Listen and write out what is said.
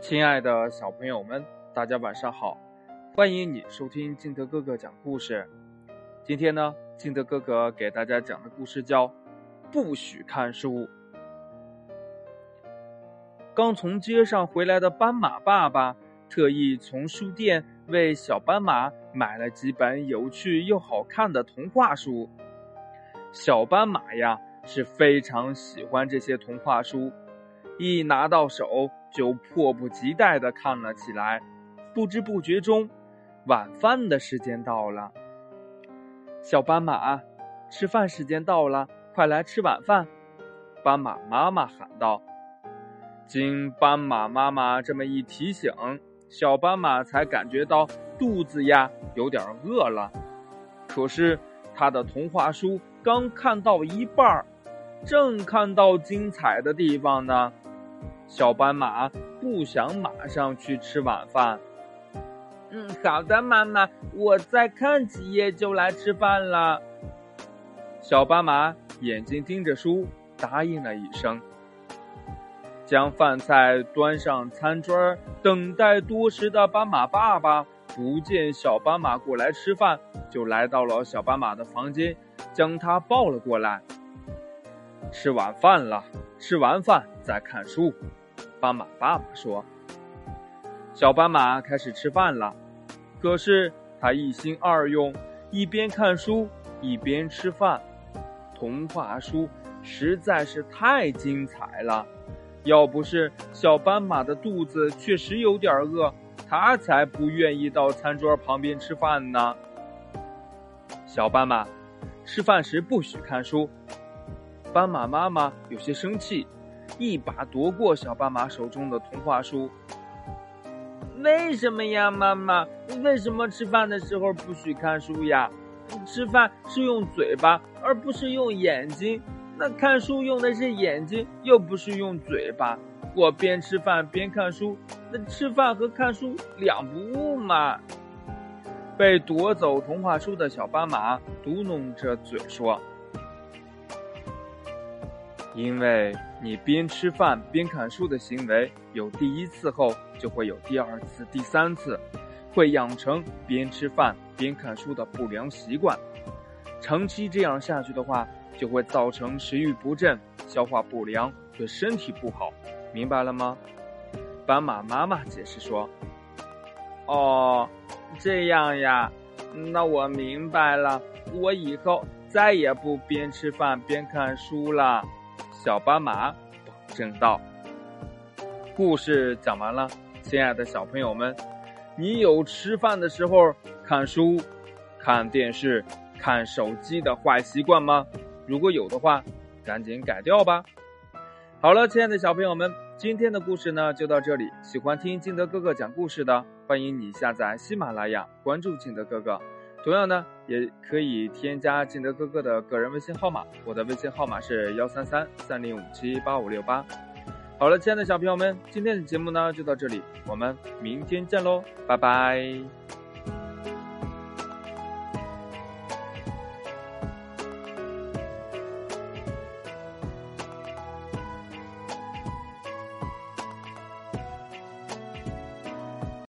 亲爱的小朋友们，大家晚上好！欢迎你收听金德哥哥讲故事。今天呢，金德哥哥给大家讲的故事叫《不许看书》。刚从街上回来的斑马爸爸特意从书店为小斑马买了几本有趣又好看的童话书。小斑马呀，是非常喜欢这些童话书。一拿到手就迫不及待地看了起来，不知不觉中，晚饭的时间到了。小斑马，吃饭时间到了，快来吃晚饭！斑马妈妈喊道。经斑马妈妈这么一提醒，小斑马才感觉到肚子呀有点饿了。可是他的童话书刚看到一半，正看到精彩的地方呢。小斑马不想马上去吃晚饭。嗯，好的，妈妈，我再看几页就来吃饭了。小斑马眼睛盯着书，答应了一声。将饭菜端上餐桌，等待多时的斑马爸爸不见小斑马过来吃饭，就来到了小斑马的房间，将它抱了过来。吃晚饭了，吃完饭再看书。斑马爸爸说：“小斑马开始吃饭了，可是他一心二用，一边看书一边吃饭。童话书实在是太精彩了，要不是小斑马的肚子确实有点饿，他才不愿意到餐桌旁边吃饭呢。”小斑马，吃饭时不许看书。斑马妈妈有些生气。一把夺过小斑马手中的童话书。为什么呀，妈妈？为什么吃饭的时候不许看书呀？吃饭是用嘴巴，而不是用眼睛。那看书用的是眼睛，又不是用嘴巴。我边吃饭边看书，那吃饭和看书两不误嘛。被夺走童话书的小斑马嘟哝着嘴说。因为你边吃饭边看书的行为有第一次后，就会有第二次、第三次，会养成边吃饭边看书的不良习惯。长期这样下去的话，就会造成食欲不振、消化不良，对身体不好。明白了吗？斑马妈妈解释说：“哦，这样呀，那我明白了。我以后再也不边吃饭边看书了。”小斑马保证道：“故事讲完了，亲爱的小朋友们，你有吃饭的时候看书、看电视、看手机的坏习惯吗？如果有的话，赶紧改掉吧。”好了，亲爱的小朋友们，今天的故事呢就到这里。喜欢听金德哥哥讲故事的，欢迎你下载喜马拉雅，关注金德哥哥。同样呢，也可以添加金德哥哥的个人微信号码，我的微信号码是幺三三三零五七八五六八。好了，亲爱的小朋友们，今天的节目呢就到这里，我们明天见喽，拜拜。